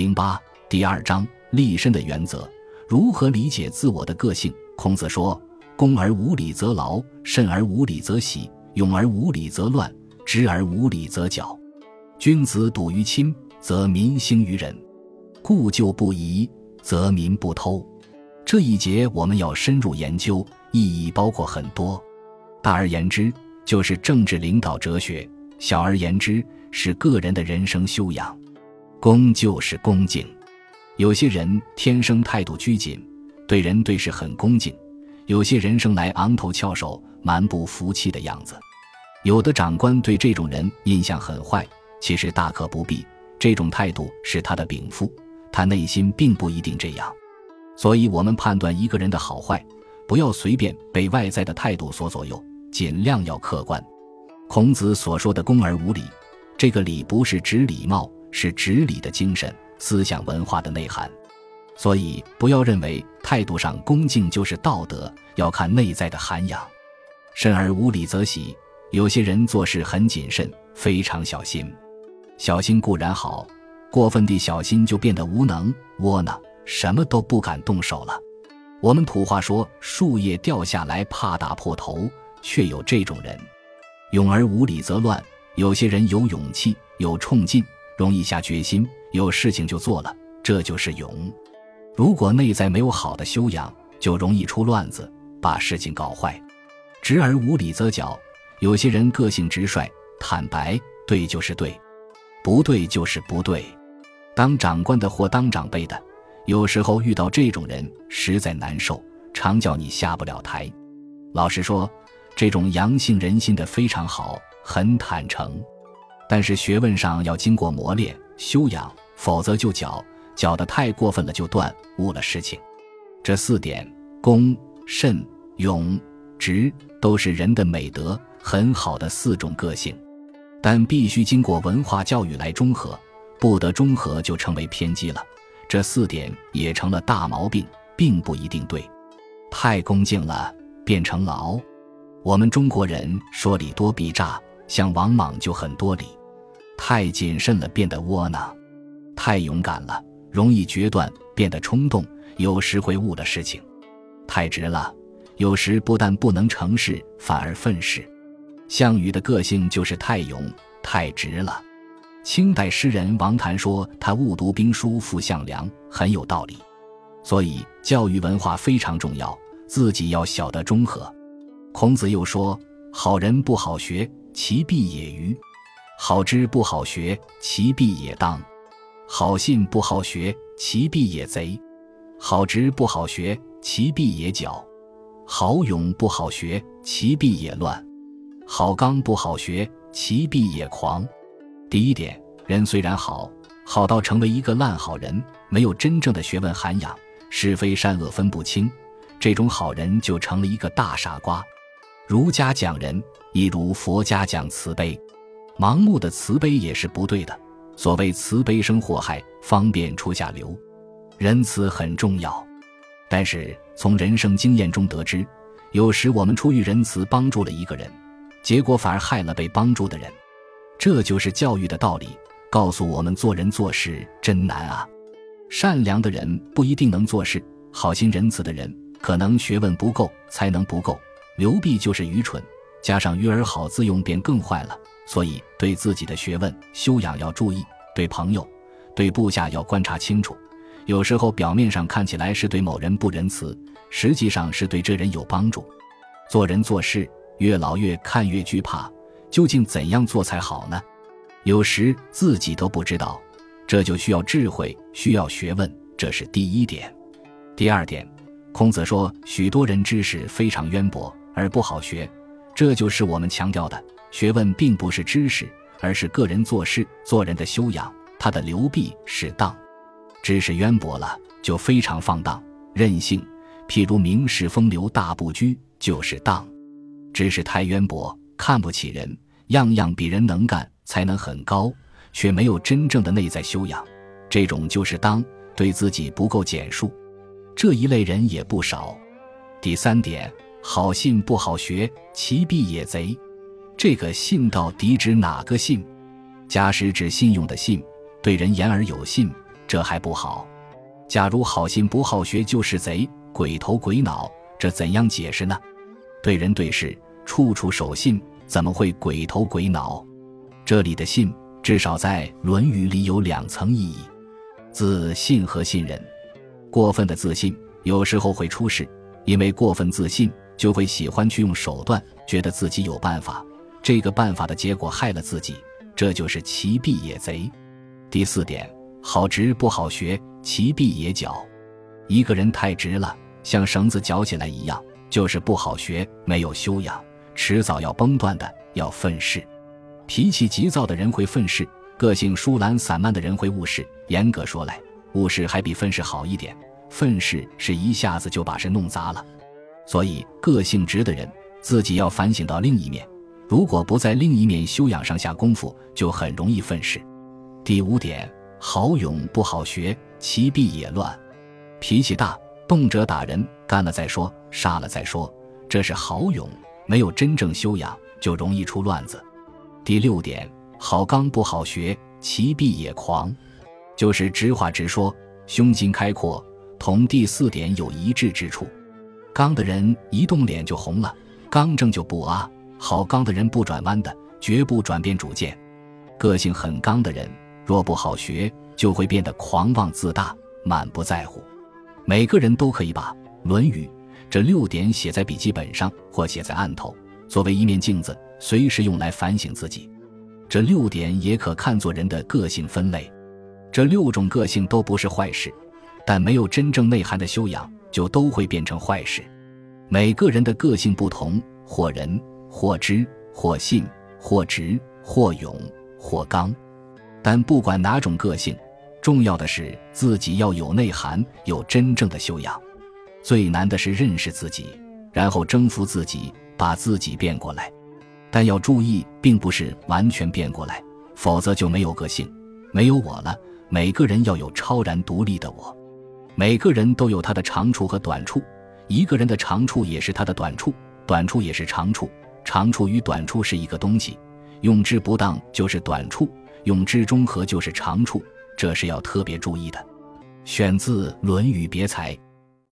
零八第二章立身的原则，如何理解自我的个性？孔子说：“恭而无礼则劳，慎而无礼则喜，勇而无礼则乱，直而无礼则绞。君子笃于亲，则民兴于仁；故旧不移，则民不偷。”这一节我们要深入研究，意义包括很多。大而言之，就是政治领导哲学；小而言之，是个人的人生修养。恭就是恭敬，有些人天生态度拘谨，对人对事很恭敬；有些人生来昂头翘首、蛮不服气的样子。有的长官对这种人印象很坏，其实大可不必。这种态度是他的禀赋，他内心并不一定这样。所以，我们判断一个人的好坏，不要随便被外在的态度所左右，尽量要客观。孔子所说的“恭而无礼”，这个礼不是指礼貌。是指礼的精神、思想文化的内涵，所以不要认为态度上恭敬就是道德，要看内在的涵养。慎而无礼则喜，有些人做事很谨慎，非常小心。小心固然好，过分地小心就变得无能、窝囊，什么都不敢动手了。我们土话说：“树叶掉下来怕打破头”，却有这种人。勇而无礼则乱，有些人有勇气，有冲劲。容易下决心，有事情就做了，这就是勇。如果内在没有好的修养，就容易出乱子，把事情搞坏。直而无礼则绞，有些人个性直率、坦白，对就是对，不对就是不对。当长官的或当长辈的，有时候遇到这种人实在难受，常叫你下不了台。老实说，这种阳性人心的非常好，很坦诚。但是学问上要经过磨练修养，否则就搅搅得太过分了，就断误了事情。这四点，恭、慎、勇、直，都是人的美德，很好的四种个性，但必须经过文化教育来中和，不得中和就成为偏激了。这四点也成了大毛病，并不一定对。太恭敬了，变成劳。我们中国人说礼多必诈，像王莽就很多礼。太谨慎了，变得窝囊；太勇敢了，容易决断，变得冲动，有时会误了事情；太直了，有时不但不能成事，反而愤世。项羽的个性就是太勇、太直了。清代诗人王谭说：“他误读兵书负项梁，很有道理。”所以教育文化非常重要，自己要晓得中和。孔子又说：“好人不好学，其必也愚。”好知不好学，其必也当；好信不好学，其必也贼；好直不好学，其必也狡；好勇不好学，其必也乱；好刚不好学，其必也狂。第一点，人虽然好，好到成为一个烂好人，没有真正的学问涵养，是非善恶分不清，这种好人就成了一个大傻瓜。儒家讲仁，亦如佛家讲慈悲。盲目的慈悲也是不对的。所谓慈悲生祸害，方便出下流。仁慈很重要，但是从人生经验中得知，有时我们出于仁慈帮助了一个人，结果反而害了被帮助的人。这就是教育的道理，告诉我们做人做事真难啊！善良的人不一定能做事，好心仁慈的人可能学问不够，才能不够。刘弼就是愚蠢，加上鱼儿好自用，便更坏了。所以，对自己的学问修养要注意；对朋友、对部下要观察清楚。有时候表面上看起来是对某人不仁慈，实际上是对这人有帮助。做人做事，越老越看越惧怕，究竟怎样做才好呢？有时自己都不知道，这就需要智慧，需要学问。这是第一点。第二点，孔子说，许多人知识非常渊博而不好学，这就是我们强调的。学问并不是知识，而是个人做事做人的修养。他的流弊是当，知识渊博了就非常放荡任性。譬如名士风流大不拘就是当，知识太渊博，看不起人，样样比人能干，才能很高，却没有真正的内在修养，这种就是当，对自己不够简述。这一类人也不少。第三点，好信不好学，其必也贼。这个信到底指哪个信？假使指信用的信，对人言而有信，这还不好。假如好心不好学就是贼，鬼头鬼脑，这怎样解释呢？对人对事，处处守信，怎么会鬼头鬼脑？这里的信，至少在《论语》里有两层意义：自信和信任。过分的自信有时候会出事，因为过分自信就会喜欢去用手段，觉得自己有办法。这个办法的结果害了自己，这就是其弊也贼。第四点，好直不好学，其必也狡。一个人太直了，像绳子绞起来一样，就是不好学，没有修养，迟早要崩断的，要愤世。脾气急躁的人会愤世，个性疏懒散漫的人会误事。严格说来，误事还比愤世好一点，愤世是一下子就把事弄砸了。所以，个性直的人自己要反省到另一面。如果不在另一面修养上下功夫，就很容易愤世。第五点，好勇不好学，其必也乱。脾气大，动辄打人，干了再说，杀了再说，这是好勇，没有真正修养，就容易出乱子。第六点，好刚不好学，其必也狂。就是直话直说，胸襟开阔，同第四点有一致之处。刚的人一动脸就红了，刚正就不阿。好刚的人不转弯的，绝不转变主见。个性很刚的人，若不好学，就会变得狂妄自大、满不在乎。每个人都可以把《论语》这六点写在笔记本上，或写在案头，作为一面镜子，随时用来反省自己。这六点也可看作人的个性分类。这六种个性都不是坏事，但没有真正内涵的修养，就都会变成坏事。每个人的个性不同，或人。或知，或信，或直，或勇，或刚，但不管哪种个性，重要的是自己要有内涵，有真正的修养。最难的是认识自己，然后征服自己，把自己变过来。但要注意，并不是完全变过来，否则就没有个性，没有我了。每个人要有超然独立的我。每个人都有他的长处和短处，一个人的长处也是他的短处，短处也是长处。长处与短处是一个东西，用之不当就是短处，用之中和就是长处，这是要特别注意的。选自《论语别裁》。